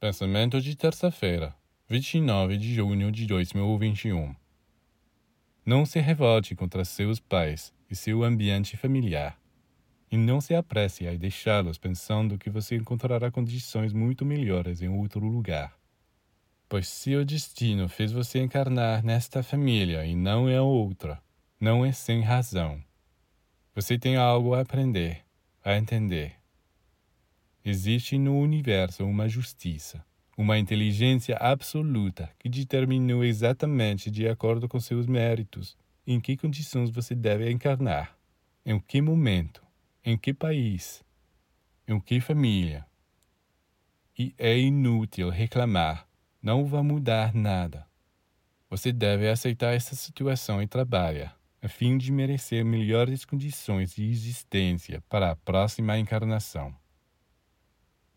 Pensamento de terça-feira, 29 de junho de 2021. Não se revolte contra seus pais e seu ambiente familiar. E não se apresse a deixá-los pensando que você encontrará condições muito melhores em outro lugar. Pois se o destino fez você encarnar nesta família e não em outra, não é sem razão. Você tem algo a aprender, a entender. Existe no universo uma justiça, uma inteligência absoluta que determinou exatamente de acordo com seus méritos em que condições você deve encarnar, em que momento, em que país, em que família. E é inútil reclamar, não vai mudar nada. Você deve aceitar essa situação e trabalhar, a fim de merecer melhores condições de existência para a próxima encarnação.